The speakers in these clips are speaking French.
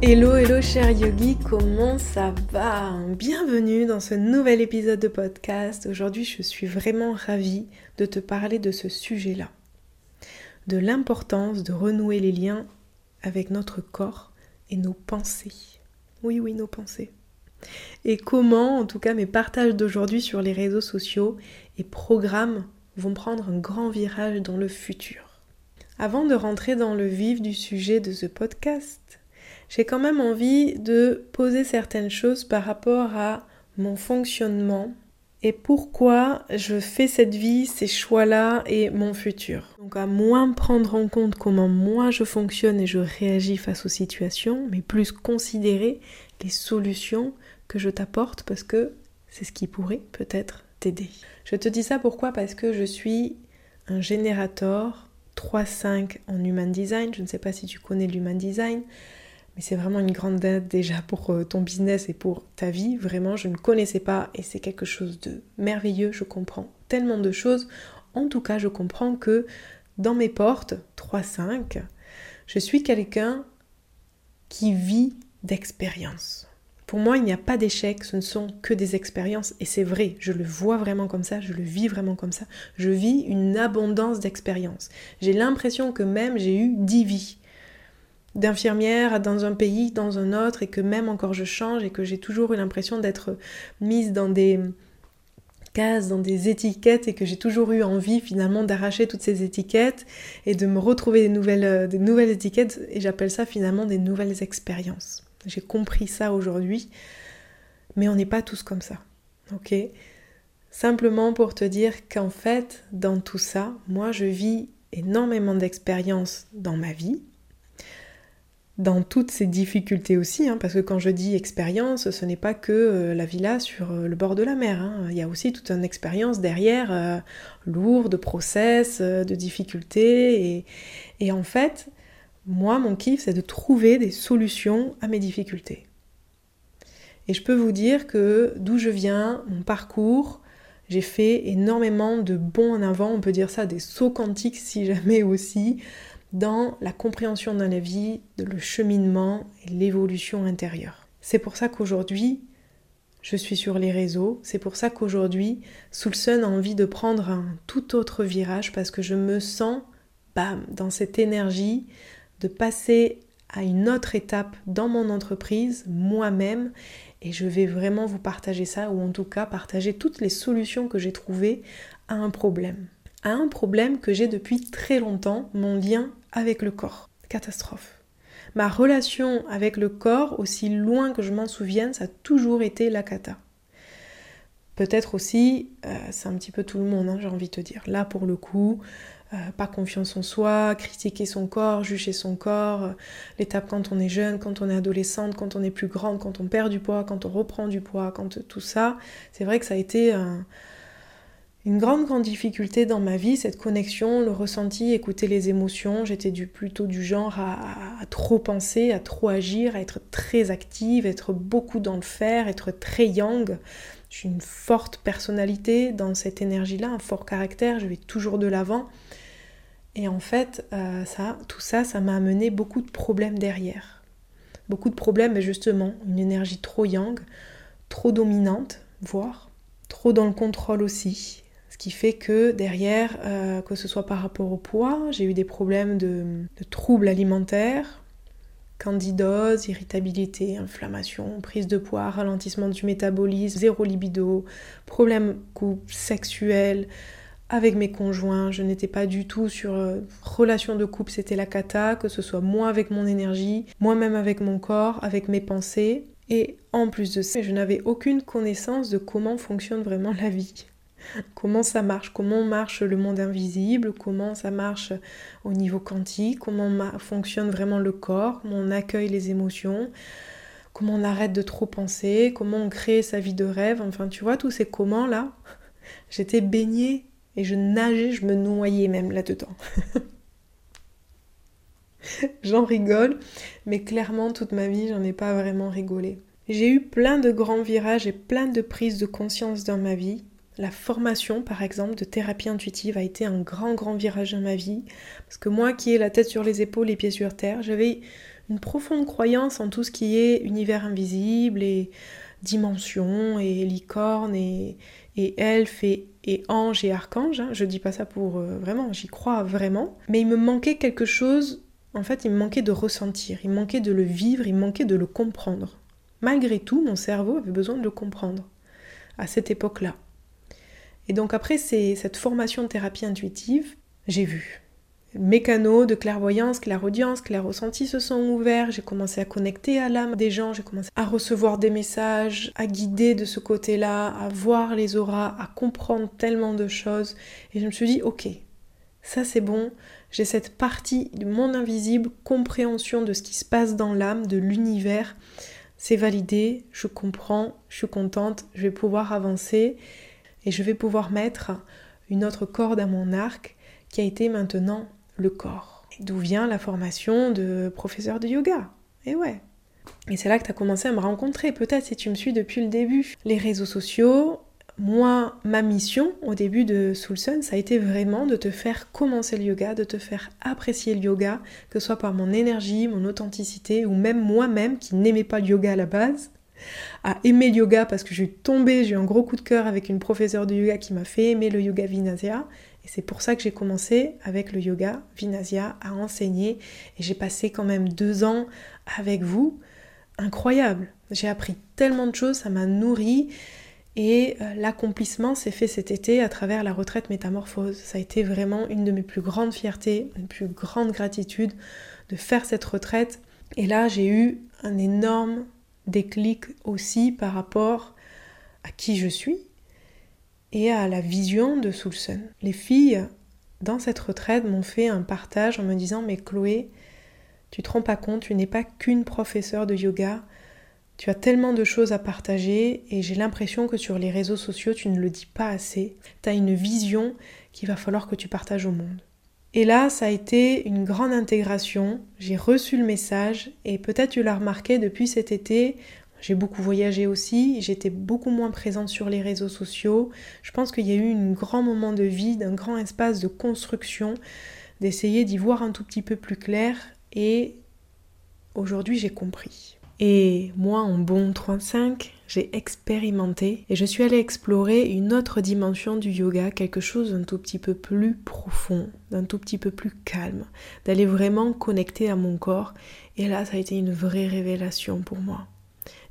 Hello, hello cher yogi, comment ça va? Bienvenue dans ce nouvel épisode de podcast. Aujourd'hui, je suis vraiment ravie de te parler de ce sujet-là. De l'importance de renouer les liens avec notre corps et nos pensées. Oui, oui, nos pensées. Et comment, en tout cas, mes partages d'aujourd'hui sur les réseaux sociaux et programmes vont prendre un grand virage dans le futur. Avant de rentrer dans le vif du sujet de ce podcast, j'ai quand même envie de poser certaines choses par rapport à mon fonctionnement et pourquoi je fais cette vie, ces choix-là et mon futur. Donc à moins prendre en compte comment moi je fonctionne et je réagis face aux situations, mais plus considérer les solutions que je t'apporte parce que c'est ce qui pourrait peut-être t'aider. Je te dis ça pourquoi? Parce que je suis un générateur 3-5 en Human Design. Je ne sais pas si tu connais l'Human Design c'est vraiment une grande aide déjà pour euh, ton business et pour ta vie. Vraiment, je ne connaissais pas et c'est quelque chose de merveilleux. Je comprends tellement de choses. En tout cas, je comprends que dans mes portes 3-5, je suis quelqu'un qui vit d'expérience. Pour moi, il n'y a pas d'échec, ce ne sont que des expériences. Et c'est vrai, je le vois vraiment comme ça, je le vis vraiment comme ça. Je vis une abondance d'expériences. J'ai l'impression que même j'ai eu 10 vies d'infirmière dans un pays, dans un autre, et que même encore je change et que j'ai toujours eu l'impression d'être mise dans des cases, dans des étiquettes, et que j'ai toujours eu envie finalement d'arracher toutes ces étiquettes et de me retrouver des nouvelles, euh, des nouvelles étiquettes, et j'appelle ça finalement des nouvelles expériences. J'ai compris ça aujourd'hui, mais on n'est pas tous comme ça, ok? Simplement pour te dire qu'en fait, dans tout ça, moi je vis énormément d'expériences dans ma vie, dans toutes ces difficultés aussi, hein, parce que quand je dis expérience, ce n'est pas que euh, la villa sur euh, le bord de la mer. Hein. Il y a aussi toute une expérience derrière, euh, lourde, de process, de difficultés. Et, et en fait, moi, mon kiff, c'est de trouver des solutions à mes difficultés. Et je peux vous dire que d'où je viens, mon parcours, j'ai fait énormément de bons en avant, on peut dire ça, des sauts quantiques si jamais aussi, dans la compréhension de la vie, de le cheminement et l'évolution intérieure. C'est pour ça qu'aujourd'hui, je suis sur les réseaux, c'est pour ça qu'aujourd'hui, Soulson a envie de prendre un tout autre virage parce que je me sens, bam, dans cette énergie de passer à une autre étape dans mon entreprise, moi-même, et je vais vraiment vous partager ça, ou en tout cas partager toutes les solutions que j'ai trouvées à un problème. À un problème que j'ai depuis très longtemps, mon lien avec le corps. Catastrophe. Ma relation avec le corps, aussi loin que je m'en souvienne, ça a toujours été la cata. Peut-être aussi, euh, c'est un petit peu tout le monde, hein, j'ai envie de te dire. Là, pour le coup, euh, pas confiance en soi, critiquer son corps, juger son corps, euh, l'étape quand on est jeune, quand on est adolescente, quand on est plus grande, quand on perd du poids, quand on reprend du poids, quand tout ça, c'est vrai que ça a été un, une grande, grande difficulté dans ma vie, cette connexion, le ressenti, écouter les émotions. J'étais du, plutôt du genre à, trop penser, à trop agir, à être très active, être beaucoup dans le faire, être très yang. J'ai une forte personnalité dans cette énergie-là, un fort caractère, je vais toujours de l'avant. Et en fait, euh, ça, tout ça, ça m'a amené beaucoup de problèmes derrière. Beaucoup de problèmes, mais justement, une énergie trop yang, trop dominante, voire trop dans le contrôle aussi, ce qui fait que derrière, euh, que ce soit par rapport au poids, j'ai eu des problèmes de, troubles alimentaires, candidose, irritabilité, inflammation, prise de poids, ralentissement du métabolisme, zéro libido, problèmes sexuels avec mes conjoints, je n'étais pas du tout sur euh, relation de couple, c'était la cata, que ce soit moi avec mon énergie, moi-même avec mon corps, avec mes pensées. Et en plus de ça, je n'avais aucune connaissance de comment fonctionne vraiment la vie comment ça marche, comment marche le monde invisible, comment ça marche au niveau quantique, comment fonctionne vraiment le corps, comment on accueille les émotions, comment on arrête de trop penser, comment on crée sa vie de rêve, enfin tu vois, tous ces comment là, j'étais baignée et je nageais, je me noyais même là-dedans. j'en rigole, mais clairement toute ma vie, j'en ai pas vraiment rigolé. J'ai eu plein de grands virages et plein de prises de conscience dans ma vie, la formation, par exemple, de thérapie intuitive a été un grand, grand virage dans ma vie. Parce que moi qui ai la tête sur les épaules, les pieds sur terre, j'avais une profonde croyance en tout ce qui est univers invisible et dimension et licorne et, et elfe et, et ange et archange. Hein. Je dis pas ça pour euh, vraiment, j'y crois vraiment. Mais il me manquait quelque chose, en fait, il me manquait de ressentir, il me manquait de le vivre, il me manquait de le comprendre. Malgré tout, mon cerveau avait besoin de le comprendre à cette époque-là. Et donc après cette formation de thérapie intuitive, j'ai vu. Mes canaux de clairvoyance, clairaudience, clair-ressenti se sont ouverts, j'ai commencé à connecter à l'âme des gens, j'ai commencé à recevoir des messages, à guider de ce côté-là, à voir les auras, à comprendre tellement de choses. Et je me suis dit, ok, ça c'est bon, j'ai cette partie du monde invisible, compréhension de ce qui se passe dans l'âme, de l'univers. C'est validé, je comprends, je suis contente, je vais pouvoir avancer et je vais pouvoir mettre une autre corde à mon arc qui a été maintenant le corps. D'où vient la formation de professeur de yoga Et ouais. Et c'est là que tu as commencé à me rencontrer, peut-être si tu me suis depuis le début. Les réseaux sociaux, moi, ma mission au début de Soul Sun, ça a été vraiment de te faire commencer le yoga, de te faire apprécier le yoga, que ce soit par mon énergie, mon authenticité, ou même moi-même qui n'aimais pas le yoga à la base, à aimer le yoga parce que je suis tombée, j'ai eu un gros coup de cœur avec une professeure de yoga qui m'a fait aimer le yoga Vinasya. Et c'est pour ça que j'ai commencé avec le yoga Vinasya à enseigner. Et j'ai passé quand même deux ans avec vous. Incroyable. J'ai appris tellement de choses, ça m'a nourri. Et euh, l'accomplissement s'est fait cet été à travers la retraite métamorphose. Ça a été vraiment une de mes plus grandes fiertés, une plus grande gratitude de faire cette retraite. Et là, j'ai eu un énorme déclic aussi par rapport à qui je suis et à la vision de Soulson. Les filles, dans cette retraite, m'ont fait un partage en me disant Mais Chloé, tu te rends pas compte, tu n'es pas qu'une professeure de yoga, tu as tellement de choses à partager et j'ai l'impression que sur les réseaux sociaux, tu ne le dis pas assez. Tu as une vision qu'il va falloir que tu partages au monde. Et là, ça a été une grande intégration. J'ai reçu le message et peut-être tu l'as remarqué depuis cet été. J'ai beaucoup voyagé aussi, j'étais beaucoup moins présente sur les réseaux sociaux. Je pense qu'il y a eu un grand moment de vie, un grand espace de construction, d'essayer d'y voir un tout petit peu plus clair et aujourd'hui j'ai compris. Et moi, en bon 35, j'ai expérimenté et je suis allée explorer une autre dimension du yoga, quelque chose d'un tout petit peu plus profond, d'un tout petit peu plus calme, d'aller vraiment connecter à mon corps. Et là, ça a été une vraie révélation pour moi.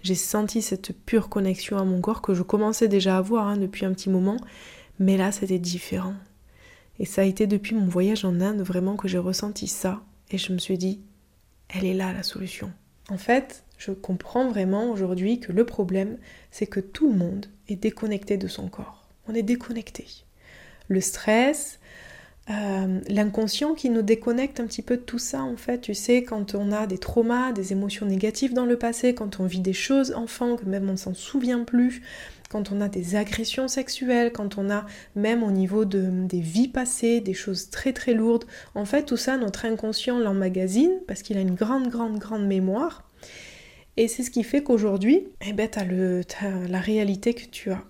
J'ai senti cette pure connexion à mon corps que je commençais déjà à avoir hein, depuis un petit moment, mais là, c'était différent. Et ça a été depuis mon voyage en Inde vraiment que j'ai ressenti ça et je me suis dit, elle est là la solution. En fait, je comprends vraiment aujourd'hui que le problème, c'est que tout le monde est déconnecté de son corps. On est déconnecté. Le stress, euh, l'inconscient qui nous déconnecte un petit peu de tout ça, en fait, tu sais, quand on a des traumas, des émotions négatives dans le passé, quand on vit des choses enfants que même on ne s'en souvient plus, quand on a des agressions sexuelles, quand on a même au niveau de, des vies passées, des choses très très lourdes, en fait, tout ça, notre inconscient l'emmagasine parce qu'il a une grande, grande, grande mémoire. Et c'est ce qui fait qu'aujourd'hui, eh ben, tu as, la réalité que tu as.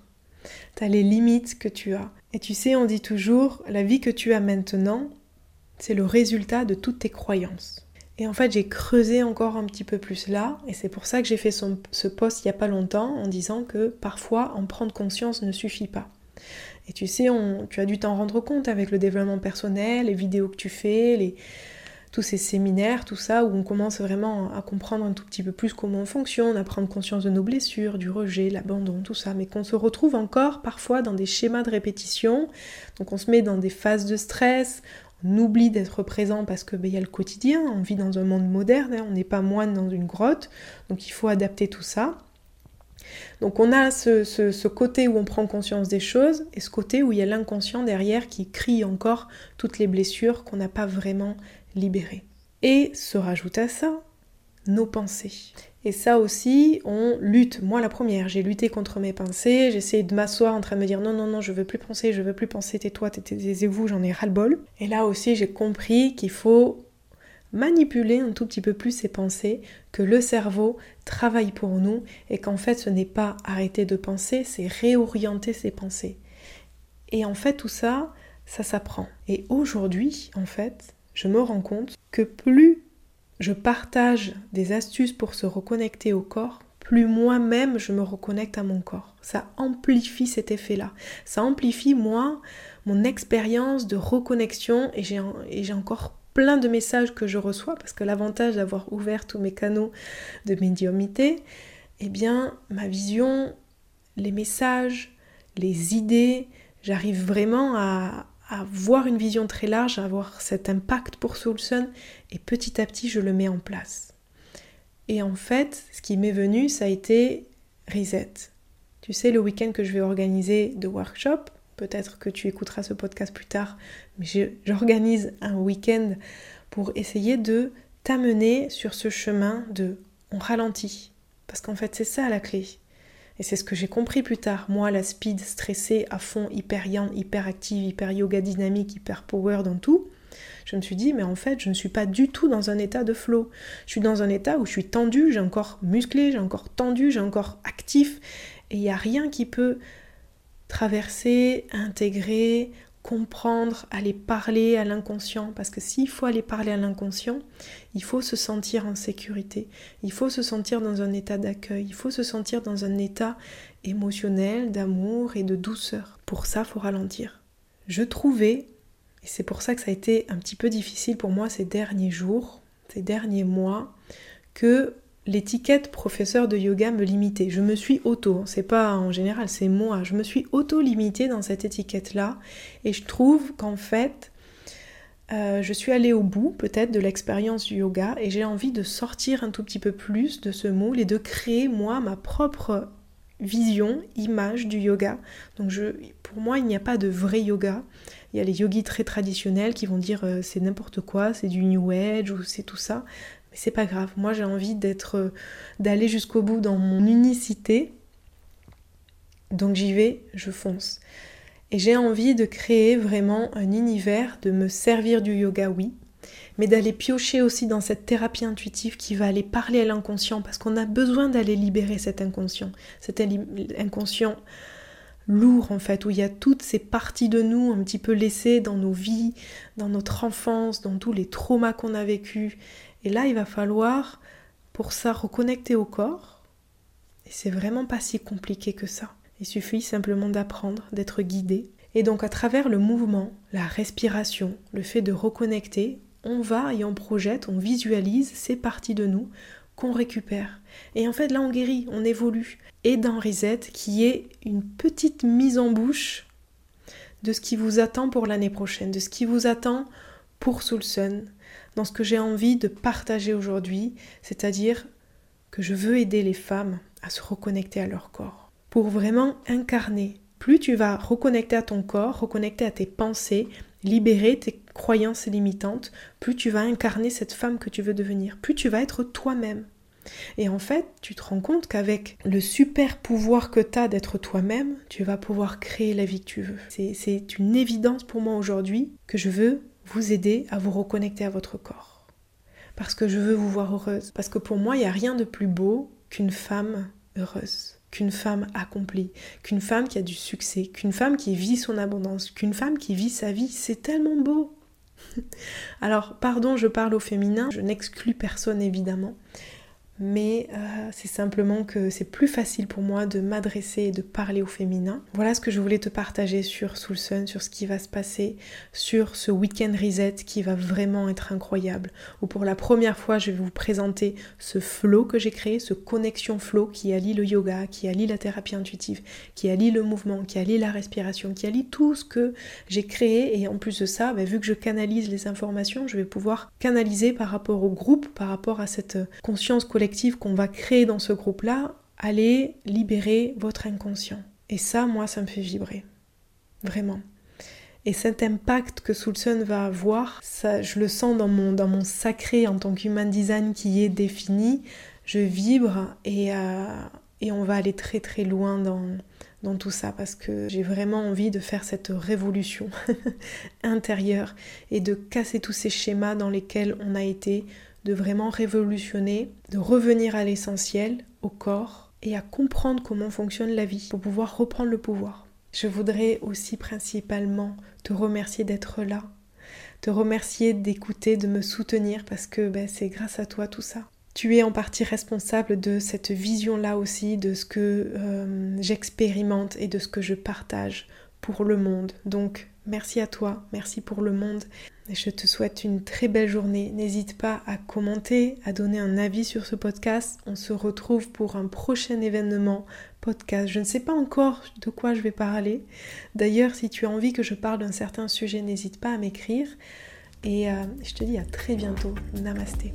Tu as les limites que tu as. Et tu sais, on dit toujours, la vie que tu as maintenant, c'est le résultat de toutes tes croyances. Et en fait, j'ai creusé encore un petit peu plus là, et c'est pour ça que j'ai fait ce post il n'y a pas longtemps en disant que parfois en prendre conscience ne suffit pas. Et tu sais, tu as dû t'en rendre compte avec le développement personnel, les vidéos que tu fais, les, tous ces séminaires, tout ça, où on commence vraiment à comprendre un tout petit peu plus comment on fonctionne, à prendre conscience de nos blessures, du rejet, l'abandon, tout ça, mais qu'on se retrouve encore parfois dans des schémas de répétition, donc on se met dans des phases de stress, on oublie d'être présent parce que ben, y a le quotidien, on vit dans un monde moderne, hein, on n'est pas moine dans une grotte, donc il faut adapter tout ça. Donc on a ce, côté où on prend conscience des choses et ce côté où il y a l'inconscient derrière qui crie encore toutes les blessures qu'on n'a pas vraiment libérer. Et se rajoute à ça nos pensées. Et ça aussi, on lutte. Moi, la première, j'ai lutté contre mes pensées. J'essayais de m'asseoir en train de me dire non, non, non, je veux plus penser, je veux plus penser, tais-toi, taisez-vous, j'en ai ras-le-bol. Et là aussi, j'ai compris qu'il faut manipuler un tout petit peu plus ses pensées, que le cerveau travaille pour nous et qu'en fait, ce n'est pas arrêter de penser, c'est réorienter ses pensées. Et en fait, tout ça, ça s'apprend. Et aujourd'hui, en fait, je me rends compte que plus je partage des astuces pour se reconnecter au corps, plus moi-même je me reconnecte à mon corps. Ça amplifie cet effet-là. Ça amplifie moi mon expérience de reconnexion et j'ai encore plein de messages que je reçois parce que l'avantage d'avoir ouvert tous mes canaux de médiumité, eh bien ma vision, les messages, les idées, j'arrive vraiment à, à une vision très large, à avoir cet impact pour Soulson et petit à petit je le mets en place. Et en fait, ce qui m'est venu, ça a été reset. Tu sais, le week-end que je vais organiser de workshop, peut-être que tu écouteras ce podcast plus tard, mais j'organise un week-end pour essayer de t'amener sur ce chemin de on ralentit. Parce qu'en fait, c'est ça la clé. Et c'est ce que j'ai compris plus tard. Moi, la speed, stressée, à fond, hyper yang, hyper active, hyper yoga dynamique, hyper power dans tout, je me suis dit, mais en fait, je ne suis pas du tout dans un état de flow. Je suis dans un état où je suis tendu, j'ai encore musclé, j'ai encore tendu, j'ai encore actif, et il n'y a rien qui peut traverser, intégrer, comprendre, aller parler à l'inconscient. Parce que s'il faut aller parler à l'inconscient, il faut se sentir en sécurité, il faut se sentir dans un état d'accueil, il faut se sentir dans un état émotionnel, d'amour et de douceur. Pour ça, faut ralentir. Je trouvais et c'est pour ça que ça a été un petit peu difficile pour moi ces derniers jours, ces derniers mois, que l'étiquette professeur de yoga me limitait. Je me suis auto, c'est pas en général, c'est moi, je me suis auto-limitée dans cette étiquette-là. Et je trouve qu'en fait, euh, je suis allée au bout peut-être de l'expérience du yoga et j'ai envie de sortir un tout petit peu plus de ce moule et de créer moi ma propre vision, image du yoga. Donc je, pour moi, il n'y a pas de vrai yoga. Il y a les yogis très traditionnels qui vont dire euh, c'est n'importe quoi, c'est du New Age ou c'est tout ça. C'est pas grave. Moi, j'ai envie d'être, euh, d'aller jusqu'au bout dans mon unicité. Donc j'y vais, je fonce. Et j'ai envie de créer vraiment un univers, de me servir du yoga, oui, mais d'aller piocher aussi dans cette thérapie intuitive qui va aller parler à l'inconscient, parce qu'on a besoin d'aller libérer cet inconscient, cet inconscient lourd en fait, où il y a toutes ces parties de nous un petit peu laissées dans nos vies, dans notre enfance, dans tous les traumas qu'on a vécus. Et là, il va falloir pour ça reconnecter au corps. Et c'est vraiment pas si compliqué que ça. Il suffit simplement d'apprendre, d'être guidé. Et donc à travers le mouvement, la respiration, le fait de reconnecter, on va et on projette, on visualise ces parties de nous qu'on récupère. Et en fait, là, on guérit, on évolue. Et dans Reset, qui est une petite mise en bouche de ce qui vous attend pour l'année prochaine, de ce qui vous attend pour Soulson, dans ce que j'ai envie de partager aujourd'hui, c'est-à-dire que je veux aider les femmes à se reconnecter à leur corps, pour vraiment incarner. Plus tu vas reconnecter à ton corps, reconnecter à tes pensées, libérer tes croyances limitantes, plus tu vas incarner cette femme que tu veux devenir, plus tu vas être toi-même. Et en fait, tu te rends compte qu'avec le super pouvoir que tu as d'être toi-même, tu vas pouvoir créer la vie que tu veux. C'est une évidence pour moi aujourd'hui que je veux vous aider à vous reconnecter à votre corps. Parce que je veux vous voir heureuse. Parce que pour moi, il n'y a rien de plus beau qu'une femme heureuse qu'une femme accomplie, qu'une femme qui a du succès, qu'une femme qui vit son abondance, qu'une femme qui vit sa vie. C'est tellement beau. Alors, pardon, je parle au féminin, je n'exclus personne évidemment, mais euh, c'est simplement que c'est plus facile pour moi de m'adresser et de parler au féminin. Voilà ce que je voulais te partager sur Soul Sun, sur ce qui va se passer, sur ce week-end reset qui va vraiment être incroyable, où pour la première fois je vais vous présenter ce flow que j'ai créé, ce connexion flow qui allie le yoga, qui allie la thérapie intuitive, qui allie le mouvement, qui allie la respiration, qui allie tout ce que j'ai créé et en plus de ça, bah, vu que je canalise les informations, je vais pouvoir canaliser par rapport au groupe, par rapport à cette conscience qu'on va créer dans ce groupe-là, allez libérer votre inconscient. Et ça, moi, ça me fait vibrer. Vraiment. Et cet impact que Soulson va avoir, ça, je le sens dans mon, dans mon sacré en tant qu'human design qui est défini. Je vibre et, euh, et on va aller très très loin dans, dans tout ça parce que j'ai vraiment envie de faire cette révolution intérieure et de casser tous ces schémas dans lesquels on a été de vraiment révolutionner, de revenir à l'essentiel, au corps, et à comprendre comment fonctionne la vie pour pouvoir reprendre le pouvoir. Je voudrais aussi principalement te remercier d'être là, te remercier d'écouter, de me soutenir parce que ben, c'est grâce à toi tout ça. Tu es en partie responsable de cette vision-là aussi, de ce que euh, j'expérimente et de ce que je partage pour le monde. Donc merci à toi, merci pour le monde. Je te souhaite une très belle journée. N'hésite pas à commenter, à donner un avis sur ce podcast. On se retrouve pour un prochain événement podcast. Je ne sais pas encore de quoi je vais parler. D'ailleurs, si tu as envie que je parle d'un certain sujet, n'hésite pas à m'écrire. Et euh, je te dis à très bientôt. Namasté.